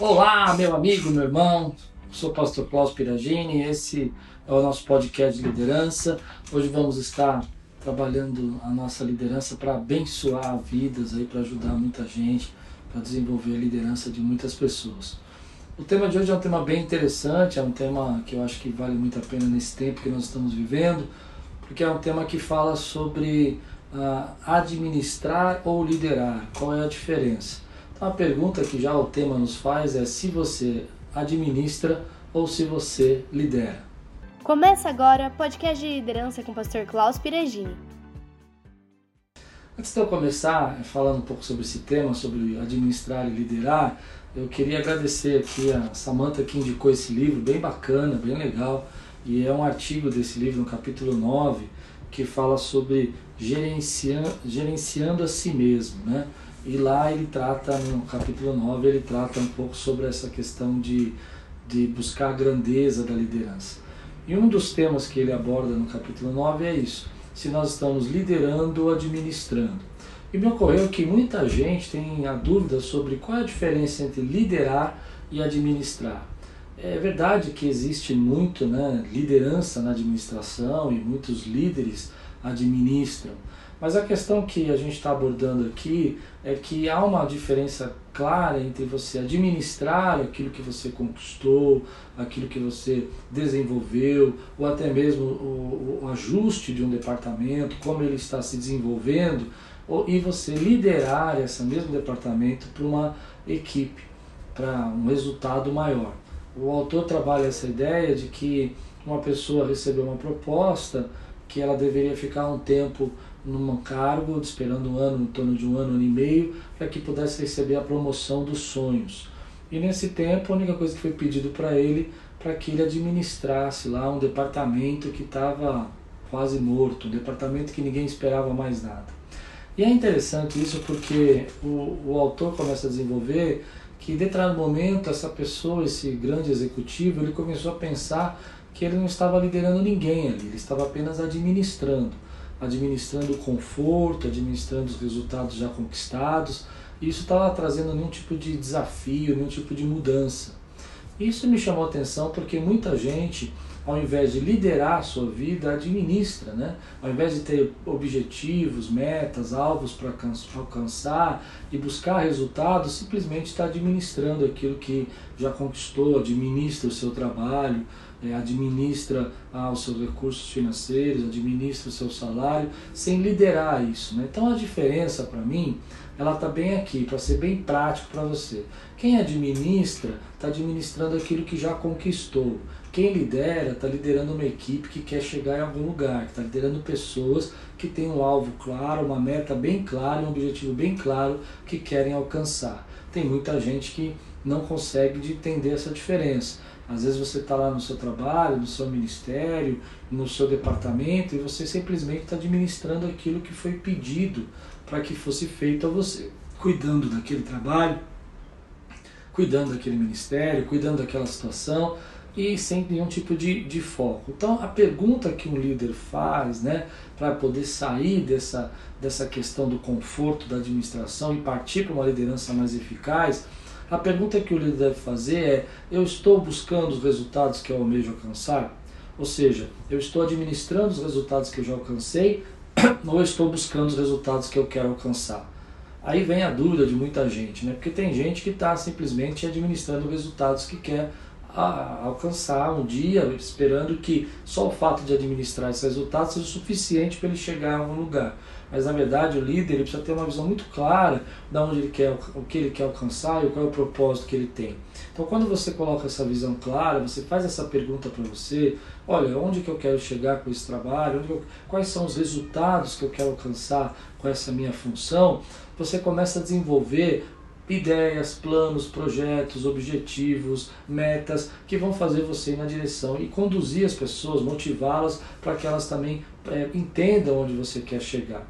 Olá, meu amigo, meu irmão. Sou o pastor Klaus Piragini. Esse é o nosso podcast de liderança. Hoje vamos estar trabalhando a nossa liderança para abençoar vidas aí, para ajudar muita gente, para desenvolver a liderança de muitas pessoas. O tema de hoje é um tema bem interessante, é um tema que eu acho que vale muito a pena nesse tempo que nós estamos vivendo, porque é um tema que fala sobre uh, administrar ou liderar. Qual é a diferença? Então a pergunta que já o tema nos faz é se você administra ou se você lidera. Começa agora o podcast de liderança com o pastor Klaus Piregini. Antes de eu começar falando um pouco sobre esse tema, sobre administrar e liderar, eu queria agradecer aqui a Samantha que indicou esse livro, bem bacana, bem legal. E é um artigo desse livro, no capítulo 9, que fala sobre gerenciando, gerenciando a si mesmo, né? E lá ele trata, no capítulo 9, ele trata um pouco sobre essa questão de, de buscar a grandeza da liderança. E um dos temas que ele aborda no capítulo 9 é isso: se nós estamos liderando ou administrando. E me ocorreu que muita gente tem a dúvida sobre qual é a diferença entre liderar e administrar. É verdade que existe muito né, liderança na administração e muitos líderes administram, mas a questão que a gente está abordando aqui é que há uma diferença clara entre você administrar aquilo que você conquistou, aquilo que você desenvolveu, ou até mesmo o, o ajuste de um departamento, como ele está se desenvolvendo, ou, e você liderar esse mesmo departamento para uma equipe, para um resultado maior. O autor trabalha essa ideia de que uma pessoa recebeu uma proposta que ela deveria ficar um tempo num cargo, esperando um ano, em torno de um ano, ano e meio, para que pudesse receber a promoção dos sonhos. E nesse tempo, a única coisa que foi pedido para ele, para que ele administrasse lá um departamento que estava quase morto, um departamento que ninguém esperava mais nada. E é interessante isso porque o, o autor começa a desenvolver que, em determinado momento, essa pessoa, esse grande executivo, ele começou a pensar que ele não estava liderando ninguém ali, ele estava apenas administrando administrando o conforto, administrando os resultados já conquistados. Isso estava trazendo nenhum tipo de desafio, nenhum tipo de mudança. Isso me chamou a atenção porque muita gente, ao invés de liderar a sua vida, administra, né? Ao invés de ter objetivos, metas, alvos para alcançar e buscar resultados, simplesmente está administrando aquilo que já conquistou, administra o seu trabalho, é, administra ah, os seus recursos financeiros, administra o seu salário, sem liderar isso. Né? Então a diferença para mim, ela está bem aqui, para ser bem prático para você. Quem administra, está administrando aquilo que já conquistou. Quem lidera, está liderando uma equipe que quer chegar em algum lugar, está liderando pessoas que têm um alvo claro, uma meta bem clara, um objetivo bem claro que querem alcançar. Tem muita gente que não consegue de entender essa diferença. Às vezes você está lá no seu trabalho, no seu ministério, no seu departamento e você simplesmente está administrando aquilo que foi pedido para que fosse feito a você, cuidando daquele trabalho, cuidando daquele ministério, cuidando daquela situação e sem nenhum tipo de, de foco. Então a pergunta que um líder faz né, para poder sair dessa, dessa questão do conforto da administração e partir para uma liderança mais eficaz a pergunta que o líder deve fazer é: eu estou buscando os resultados que eu almejo alcançar? Ou seja, eu estou administrando os resultados que eu já alcancei ou estou buscando os resultados que eu quero alcançar? Aí vem a dúvida de muita gente, né? Porque tem gente que está simplesmente administrando resultados que quer a alcançar um dia, esperando que só o fato de administrar esses resultados seja suficiente para ele chegar a algum lugar. Mas na verdade o líder ele precisa ter uma visão muito clara de onde ele quer, o que ele quer alcançar e qual é o propósito que ele tem. Então quando você coloca essa visão clara, você faz essa pergunta para você, olha, onde que eu quero chegar com esse trabalho, eu, quais são os resultados que eu quero alcançar com essa minha função, você começa a desenvolver ideias, planos, projetos, objetivos, metas que vão fazer você ir na direção e conduzir as pessoas, motivá-las para que elas também é, entendam onde você quer chegar.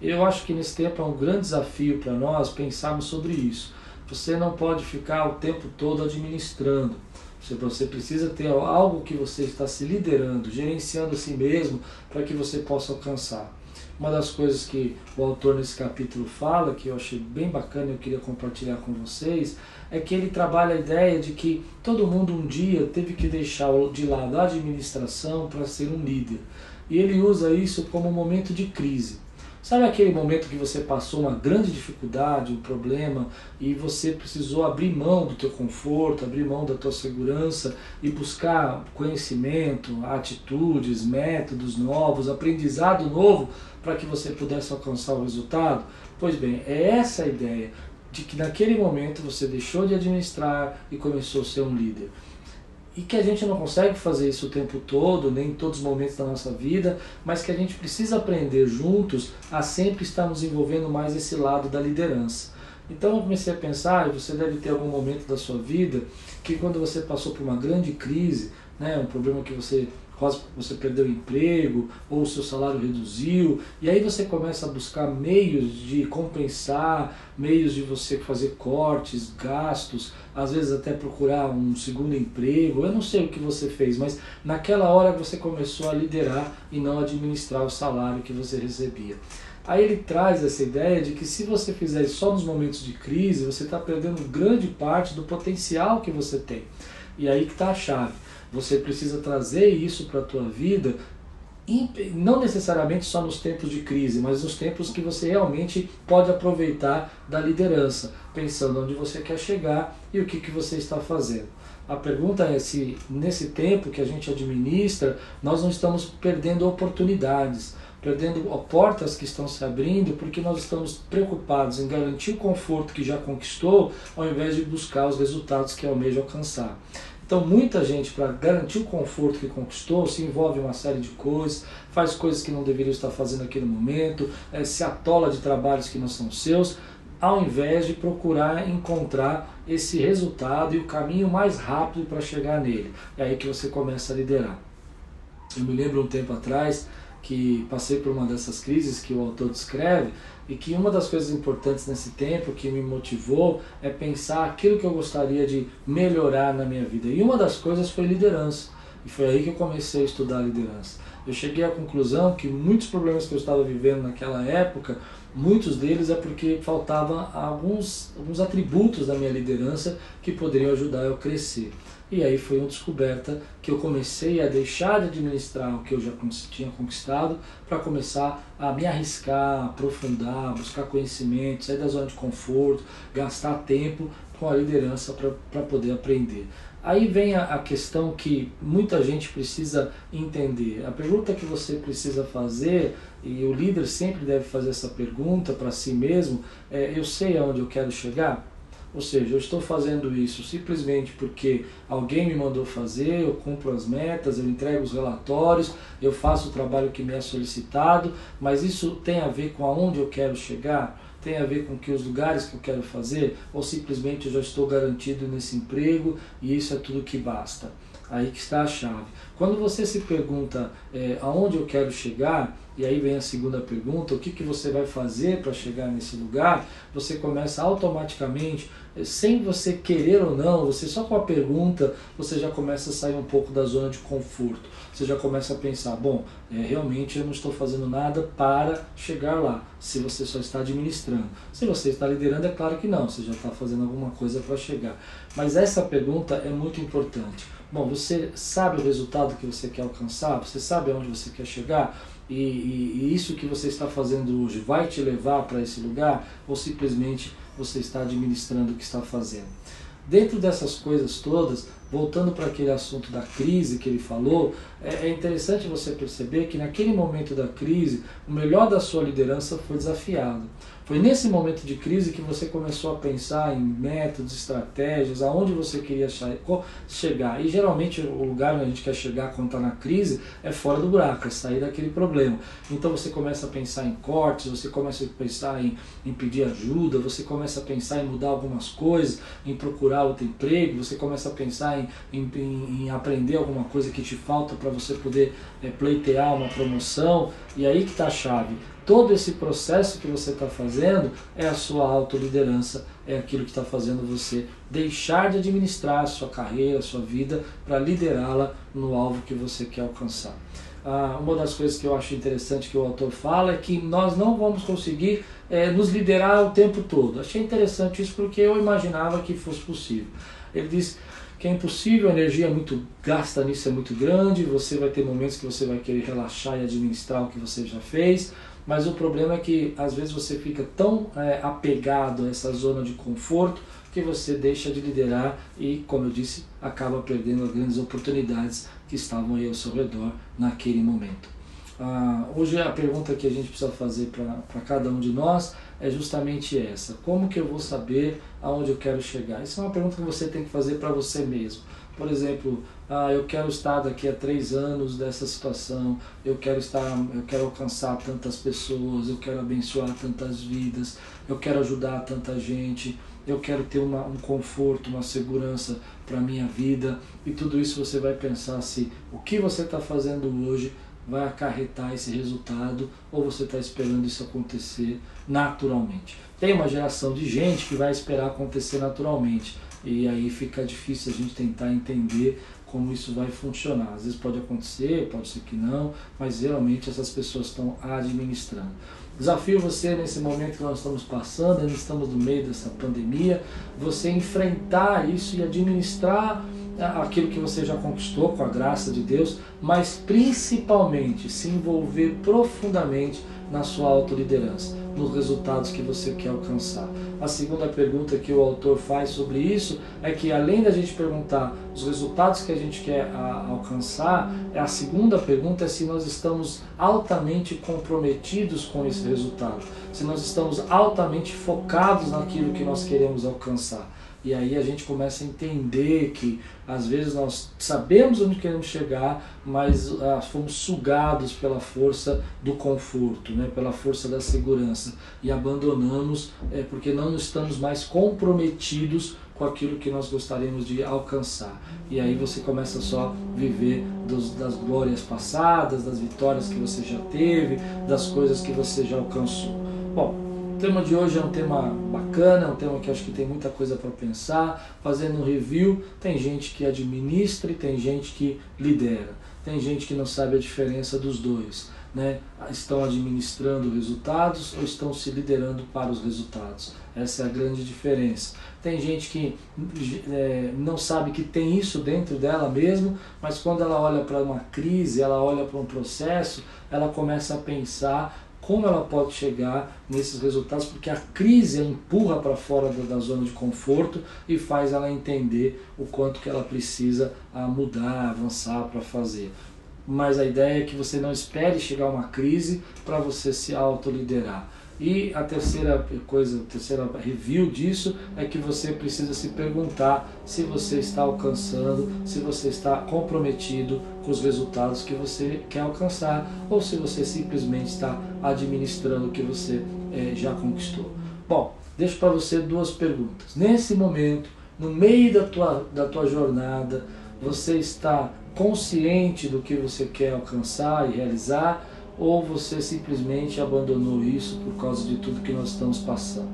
Eu acho que nesse tempo é um grande desafio para nós pensarmos sobre isso. Você não pode ficar o tempo todo administrando. Você precisa ter algo que você está se liderando, gerenciando a si mesmo para que você possa alcançar. Uma das coisas que o autor nesse capítulo fala, que eu achei bem bacana e eu queria compartilhar com vocês, é que ele trabalha a ideia de que todo mundo um dia teve que deixar de lado a administração para ser um líder. E ele usa isso como um momento de crise. Sabe aquele momento que você passou uma grande dificuldade, um problema, e você precisou abrir mão do teu conforto, abrir mão da tua segurança e buscar conhecimento, atitudes, métodos novos, aprendizado novo para que você pudesse alcançar o resultado? Pois bem, é essa a ideia de que naquele momento você deixou de administrar e começou a ser um líder e que a gente não consegue fazer isso o tempo todo, nem em todos os momentos da nossa vida, mas que a gente precisa aprender juntos a sempre estar nos envolvendo mais esse lado da liderança. Então eu comecei a pensar, você deve ter algum momento da sua vida, que quando você passou por uma grande crise, né, um problema que você quase você perdeu o emprego ou o seu salário reduziu, e aí você começa a buscar meios de compensar, meios de você fazer cortes, gastos, às vezes até procurar um segundo emprego. Eu não sei o que você fez, mas naquela hora você começou a liderar e não administrar o salário que você recebia. Aí ele traz essa ideia de que se você fizer só nos momentos de crise, você está perdendo grande parte do potencial que você tem. E aí que está a chave. Você precisa trazer isso para a tua vida, não necessariamente só nos tempos de crise, mas nos tempos que você realmente pode aproveitar da liderança, pensando onde você quer chegar e o que, que você está fazendo. A pergunta é se nesse tempo que a gente administra, nós não estamos perdendo oportunidades, perdendo portas que estão se abrindo, porque nós estamos preocupados em garantir o conforto que já conquistou, ao invés de buscar os resultados que almeja alcançar. Então, muita gente, para garantir o conforto que conquistou, se envolve em uma série de coisas, faz coisas que não deveria estar fazendo naquele momento, é, se atola de trabalhos que não são seus, ao invés de procurar encontrar esse resultado e o caminho mais rápido para chegar nele. É aí que você começa a liderar. Eu me lembro um tempo atrás que passei por uma dessas crises que o autor descreve e que uma das coisas importantes nesse tempo que me motivou é pensar aquilo que eu gostaria de melhorar na minha vida. E uma das coisas foi liderança. E foi aí que eu comecei a estudar liderança. Eu cheguei à conclusão que muitos problemas que eu estava vivendo naquela época, muitos deles é porque faltavam alguns, alguns atributos da minha liderança que poderiam ajudar eu a crescer. E aí foi uma descoberta que eu comecei a deixar de administrar o que eu já tinha conquistado para começar a me arriscar, aprofundar, buscar conhecimento, sair da zona de conforto, gastar tempo com a liderança para poder aprender. Aí vem a, questão que muita gente precisa entender. A pergunta que você precisa fazer, e o líder sempre deve fazer essa pergunta para si mesmo, é: eu sei aonde eu quero chegar? Ou seja, eu estou fazendo isso simplesmente porque alguém me mandou fazer, eu cumpro as metas, eu entrego os relatórios, eu faço o trabalho que me é solicitado, mas isso tem a ver com aonde eu quero chegar? Tem a ver com que os lugares que eu quero fazer? Ou simplesmente eu já estou garantido nesse emprego e isso é tudo que basta? Aí que está a chave. Quando você se pergunta é, aonde eu quero chegar, e aí vem a segunda pergunta, o que, que você vai fazer para chegar nesse lugar, você começa automaticamente sem você querer ou não, você só com a pergunta, você já começa a sair um pouco da zona de conforto. Você já começa a pensar, bom, é, realmente eu não estou fazendo nada para chegar lá, se você só está administrando. Se você está liderando, é claro que não, você já está fazendo alguma coisa para chegar. Mas essa pergunta é muito importante. Bom, você sabe o resultado que você quer alcançar? Você sabe aonde você quer chegar? E, e, e isso que você está fazendo hoje vai te levar para esse lugar? Ou simplesmente você está administrando o que está fazendo. Dentro dessas coisas todas, voltando para aquele assunto da crise que ele falou, é, é interessante você perceber que naquele momento da crise, o melhor da sua liderança foi desafiado. Foi nesse momento de crise que você começou a pensar em métodos, estratégias, aonde você queria chegar. E geralmente o lugar onde a gente quer chegar quando está na crise é fora do buraco, é sair daquele problema. Então você começa a pensar em cortes, você começa a pensar em, em pedir ajuda, você começa a pensar em mudar algumas coisas, em procurar outro emprego, você começa a pensar em, em, em aprender alguma coisa que te falta para você poder é, pleitear uma promoção. E aí que está a chave todo esse processo que você está fazendo é a sua autoliderança, é aquilo que está fazendo você deixar de administrar a sua carreira, a sua vida, para liderá-la no alvo que você quer alcançar. ah, uma das coisas que eu acho interessante que o autor fala é que nós não vamos conseguir é, nos liderar o tempo todo. Achei interessante isso porque eu imaginava que fosse possível. Ele diz que é impossível, a energia é muito gasta nisso é muito grande, você vai ter momentos que você vai querer relaxar e administrar o que você já fez, mas o problema é que às vezes você fica tão é, apegado a essa zona de conforto que você deixa de liderar e, como eu disse, acaba perdendo as grandes oportunidades que estavam aí ao seu redor naquele momento. Ah, hoje a pergunta que a gente precisa fazer para cada um de nós é justamente essa: como que eu vou saber aonde eu quero chegar? Isso é uma pergunta que você tem que fazer para você mesmo. Por exemplo, ah, eu quero estar daqui a três anos dessa situação, eu quero estar, eu quero alcançar tantas pessoas, eu quero abençoar tantas vidas, eu quero ajudar tanta gente, eu quero ter uma, um conforto, uma segurança para minha vida e tudo isso você vai pensar se o que você está fazendo hoje vai acarretar esse resultado ou você está esperando isso acontecer naturalmente. Tem uma geração de gente que vai esperar acontecer naturalmente e aí fica difícil a gente tentar entender como isso vai funcionar. Às vezes pode acontecer, pode ser que não, mas geralmente essas pessoas estão administrando. Desafio você nesse momento que nós estamos passando, ainda estamos no meio dessa pandemia, você enfrentar isso e administrar aquilo que você já conquistou com a graça de Deus, mas principalmente se envolver profundamente na sua autoliderança, nos resultados que você quer alcançar. A segunda pergunta que o autor faz sobre isso é que além da gente perguntar os resultados que a gente quer a, alcançar, é a segunda pergunta é se nós estamos altamente comprometidos com esse resultado, se nós estamos altamente focados naquilo que nós queremos alcançar. E aí a gente começa a entender que às vezes nós sabemos onde queremos chegar, mas ah, fomos sugados pela força do conforto, né, pela força da segurança e abandonamos é, porque não estamos mais comprometidos com aquilo que nós gostaríamos de alcançar. E aí você começa só a viver dos, das glórias passadas, das vitórias que você já teve, das coisas que você já alcançou. Bom, tema de hoje é um tema bacana, é um tema que acho que tem muita coisa para pensar. Fazendo um review, tem gente que administra e tem gente que lidera. Tem gente que não sabe a diferença dos dois. Né? Estão administrando resultados ou estão se liderando para os resultados. Essa é a grande diferença. Tem gente que é, não sabe que tem isso dentro dela mesmo, mas quando ela olha para uma crise, ela olha para um processo, ela começa a pensar como ela pode chegar nesses resultados, porque a crise a empurra para fora da, da, zona de conforto e faz ela entender o quanto que ela precisa mudar, avançar para fazer. Mas a ideia é que você não espere chegar uma crise para você se autoliderar. E a terceira coisa, a terceira review disso é que você precisa se perguntar se você está alcançando, se você está comprometido com os resultados que você quer alcançar ou se você simplesmente está administrando o que você é, já conquistou. Bom, deixo para você duas perguntas. Nesse momento, no meio da tua, da tua jornada, você está consciente do que você quer alcançar e realizar ou você simplesmente abandonou isso por causa de tudo que nós estamos passando.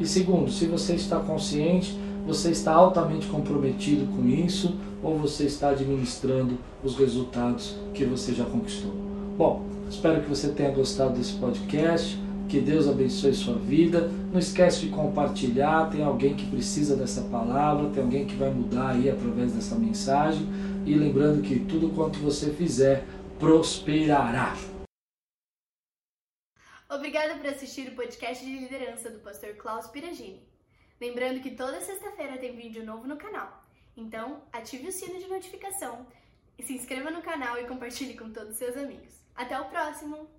E segundo, se você está consciente, você está altamente comprometido com isso ou você está administrando os resultados que você já conquistou. Bom, espero que você tenha gostado desse podcast. Que Deus abençoe sua vida. Não esquece de compartilhar. Tem alguém que precisa dessa palavra, tem alguém que vai mudar aí através dessa mensagem. E lembrando que tudo quanto você fizer prosperará. Obrigada por assistir o podcast de liderança do pastor Klaus Piragini. Lembrando que toda sexta-feira tem vídeo novo no canal. Então, ative o sino de notificação, se inscreva no canal e compartilhe com todos os seus amigos. Até o próximo!